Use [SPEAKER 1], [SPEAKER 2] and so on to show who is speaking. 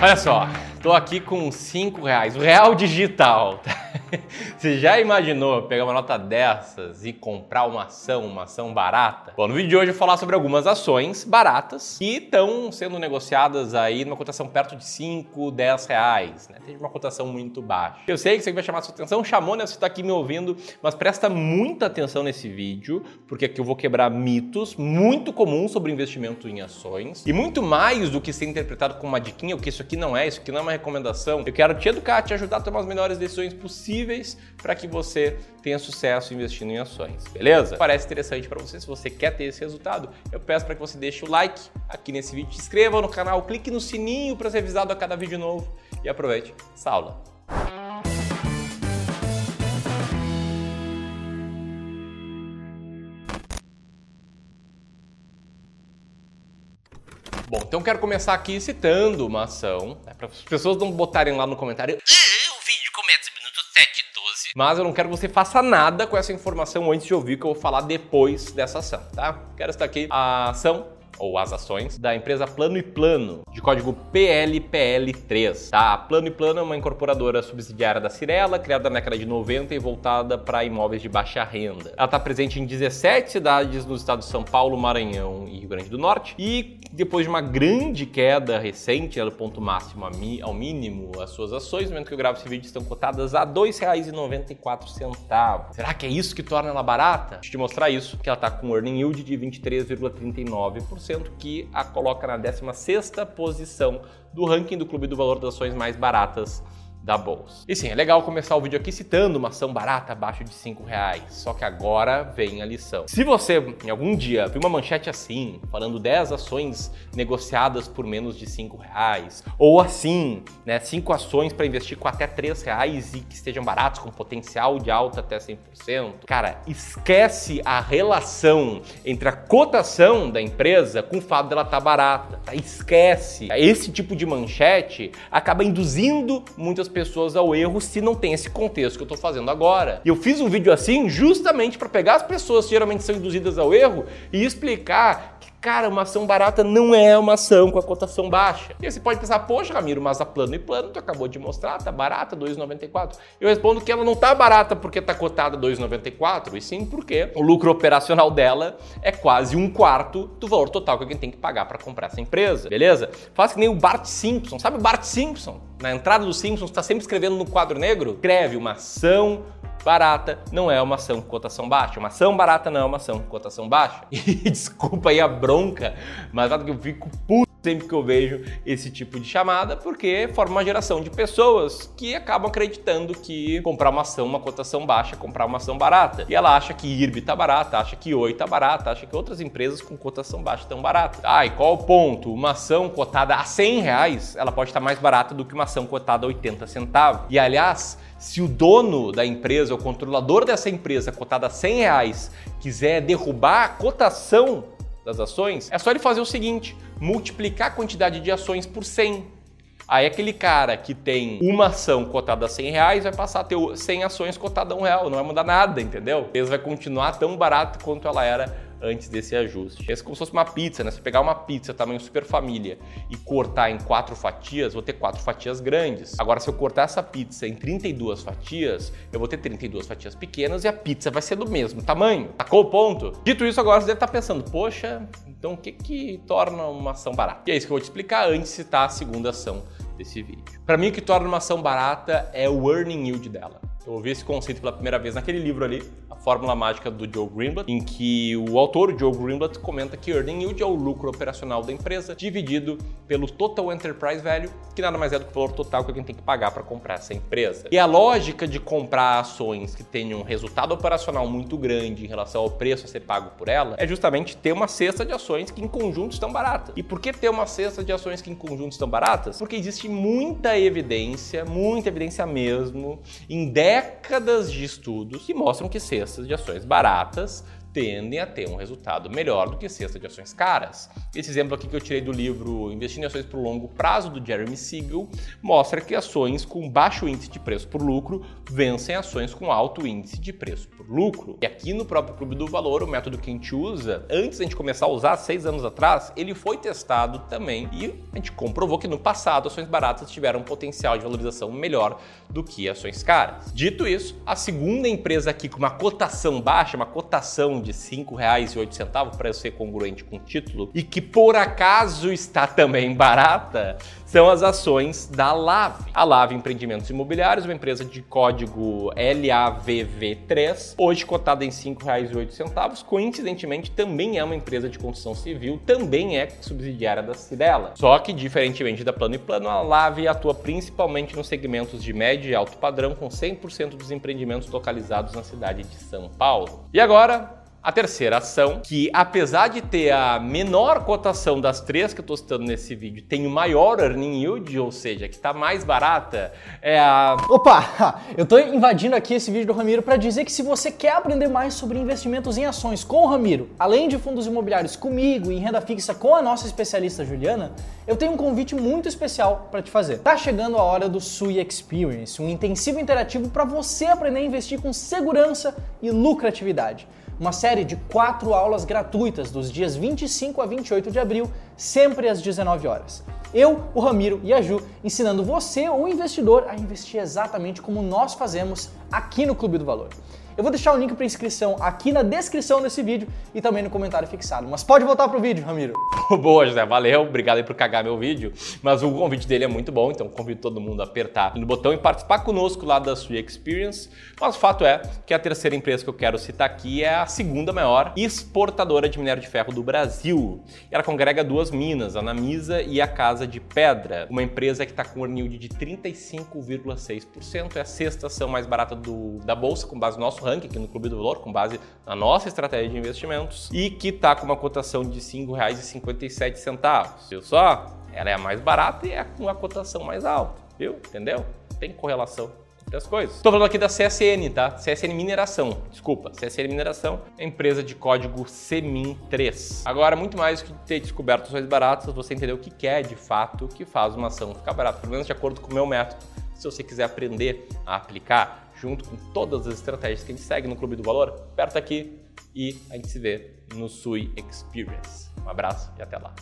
[SPEAKER 1] Olha só, tô aqui com 5 reais, o real digital. Você já imaginou pegar uma nota dessas e comprar uma ação, uma ação barata? Bom, no vídeo de hoje eu vou falar sobre algumas ações baratas que estão sendo negociadas aí numa cotação perto de 5, 10 reais, né? Tem uma cotação muito baixa. Eu sei que isso aqui vai chamar a sua atenção, chamou, né? Você está aqui me ouvindo, mas presta muita atenção nesse vídeo, porque aqui eu vou quebrar mitos muito comuns sobre investimento em ações e muito mais do que ser interpretado como uma diquinha, o que isso aqui não é, isso aqui não é uma recomendação. Eu quero te educar, te ajudar a tomar as melhores decisões possíveis para que você tenha sucesso investindo em ações, beleza? Parece interessante para você, se você quer ter esse resultado, eu peço para que você deixe o like aqui nesse vídeo, se inscreva no canal, clique no sininho para ser avisado a cada vídeo novo e aproveite essa aula. Bom, então quero começar aqui citando uma ação, né, para as pessoas não botarem lá no comentário. Mas eu não quero que você faça nada com essa informação antes de ouvir o que eu vou falar depois dessa ação, tá? Quero estar aqui a ação ou as ações da empresa Plano e Plano, de código PLPL3. Tá? A Plano e Plano é uma incorporadora subsidiária da Cirela, criada na década de 90 e voltada para imóveis de baixa renda. Ela está presente em 17 cidades nos estados de São Paulo, Maranhão e Rio Grande do Norte. E depois de uma grande queda recente, do ponto máximo ao mínimo, as suas ações, no momento que eu gravo esse vídeo, estão cotadas a R$ 2,94. Será que é isso que torna ela barata? Deixa eu te mostrar isso, que ela está com um earning yield de 23,39% que a coloca na 16ª posição do ranking do Clube do Valor das Ações mais baratas da bolsa. E sim, é legal começar o vídeo aqui citando uma ação barata abaixo de 5 reais. Só que agora vem a lição. Se você em algum dia viu uma manchete assim, falando 10 ações negociadas por menos de 5 reais, ou assim, né, 5 ações para investir com até 3 reais e que estejam baratos, com potencial de alta até 100%, cara, esquece a relação entre a cotação da empresa com o fato dela estar tá barata. Tá? Esquece. Esse tipo de manchete acaba induzindo muitas pessoas pessoas ao erro se não tem esse contexto que eu estou fazendo agora. E eu fiz um vídeo assim justamente para pegar as pessoas que geralmente são induzidas ao erro e explicar cara, uma ação barata não é uma ação com a cotação baixa. E você pode pensar, poxa, Ramiro, mas a plano e plano, tu acabou de mostrar, tá barata, 2,94. Eu respondo que ela não tá barata porque tá cotada 2,94, e sim porque o lucro operacional dela é quase um quarto do valor total que alguém tem que pagar para comprar essa empresa, beleza? Faz que nem o Bart Simpson, sabe o Bart Simpson? Na entrada do Simpsons está sempre escrevendo no quadro negro, escreve uma ação barata não é uma ação com cotação baixa. Uma ação barata não é uma ação com cotação baixa. E desculpa aí a bronca, mas que eu fico puto sempre que eu vejo esse tipo de chamada, porque forma uma geração de pessoas que acabam acreditando que comprar uma ação, uma cotação baixa, é comprar uma ação barata. E ela acha que IRB tá barata, acha que Oi tá barata, acha que outras empresas com cotação baixa estão baratas. Ah, e qual o ponto? Uma ação cotada a 100 reais, ela pode estar mais barata do que uma ação cotada a 80 centavos. E aliás, se o dono da empresa, o controlador dessa empresa cotada a 100 reais, quiser derrubar a cotação das ações, é só ele fazer o seguinte: multiplicar a quantidade de ações por 100. Aí aquele cara que tem uma ação cotada a 100 reais vai passar a ter 100 ações cotadas a 1 real, não vai mudar nada, entendeu? A vai continuar tão barato quanto ela era antes desse ajuste. É como se fosse uma pizza, né? Se pegar uma pizza tamanho super família e cortar em quatro fatias, vou ter quatro fatias grandes. Agora, se eu cortar essa pizza em 32 fatias, eu vou ter 32 fatias pequenas e a pizza vai ser do mesmo tamanho. Tacou o ponto? Dito isso, agora você deve estar pensando, poxa, então o que que torna uma ação barata? E é isso que eu vou te explicar antes de citar a segunda ação desse vídeo. Para mim, o que torna uma ação barata é o earning yield dela. Eu ouvi esse conceito pela primeira vez naquele livro ali, A Fórmula Mágica do Joe Greenblatt, em que o autor, Joe Greenblatt, comenta que earning yield é o lucro operacional da empresa dividido pelo total enterprise value, que nada mais é do que o valor total que alguém tem que pagar para comprar essa empresa. E a lógica de comprar ações que tenham um resultado operacional muito grande em relação ao preço a ser pago por ela é justamente ter uma cesta de ações que em conjunto estão baratas. E por que ter uma cesta de ações que em conjunto estão baratas? Porque existe muita evidência, muita evidência mesmo, em décadas de estudos que mostram que cestas de ações baratas tendem a ter um resultado melhor do que cesta de ações caras. Esse exemplo aqui que eu tirei do livro Investindo em Ações para o Longo Prazo, do Jeremy Siegel, mostra que ações com baixo índice de preço por lucro vencem ações com alto índice de preço por lucro. E aqui no próprio Clube do Valor, o método que a gente usa, antes da gente começar a usar, seis anos atrás, ele foi testado também e a gente comprovou que no passado ações baratas tiveram um potencial de valorização melhor do que ações caras. Dito isso, a segunda empresa aqui com uma cotação baixa, uma cotação de R$ 5,08 para ser congruente com o título, e que por acaso está também barata, são as ações da Lave. A Lave Empreendimentos Imobiliários, uma empresa de código LAVV3, hoje cotada em R$ 5,08, coincidentemente também é uma empresa de construção civil, também é subsidiária da Cidela. Só que, diferentemente da Plano e Plano, a Lave atua principalmente nos segmentos de médio e alto padrão, com 100% dos empreendimentos localizados na cidade de São Paulo. E agora, a terceira ação, que apesar de ter a menor cotação das três que eu estou citando nesse vídeo, tem o maior earning yield, ou seja, que está mais barata, é a.
[SPEAKER 2] Opa! Eu estou invadindo aqui esse vídeo do Ramiro para dizer que se você quer aprender mais sobre investimentos em ações com o Ramiro, além de fundos imobiliários comigo e em renda fixa com a nossa especialista Juliana, eu tenho um convite muito especial para te fazer. Tá chegando a hora do Sui Experience, um intensivo interativo para você aprender a investir com segurança e lucratividade uma série de quatro aulas gratuitas dos dias 25 a 28 de abril, sempre às 19 horas. Eu, o Ramiro e a Ju ensinando você, o investidor, a investir exatamente como nós fazemos aqui no Clube do Valor. Eu vou deixar o link para inscrição aqui na descrição desse vídeo e também no comentário fixado. Mas pode voltar pro vídeo, Ramiro.
[SPEAKER 1] Boa, José, valeu. Obrigado aí por cagar meu vídeo. Mas o convite dele é muito bom, então convido todo mundo a apertar no botão e participar conosco lá da sua Experience. Mas o fato é que a terceira empresa que eu quero citar aqui é a segunda maior exportadora de minério de ferro do Brasil. Ela congrega duas minas, a Namisa e a Casa de Pedra, uma empresa que está com um yield de 35,6%. É a sexta ação mais barata do, da bolsa, com base no nosso ranking aqui no Clube do Valor, com base na nossa estratégia de investimentos, e que está com uma cotação de R$ 5,57. Viu só? Ela é a mais barata e é com a cotação mais alta, viu? Entendeu? Tem correlação das coisas. Estou falando aqui da CSN, tá? CSN Mineração, desculpa. CSN Mineração é empresa de código CEMIN3. Agora, muito mais do que ter descoberto ações baratas, você entender o que é de fato que faz uma ação ficar barata, pelo menos de acordo com o meu método. Se você quiser aprender a aplicar, junto com todas as estratégias que a gente segue no Clube do Valor, aperta aqui e a gente se vê no Sui Experience. Um abraço e até lá.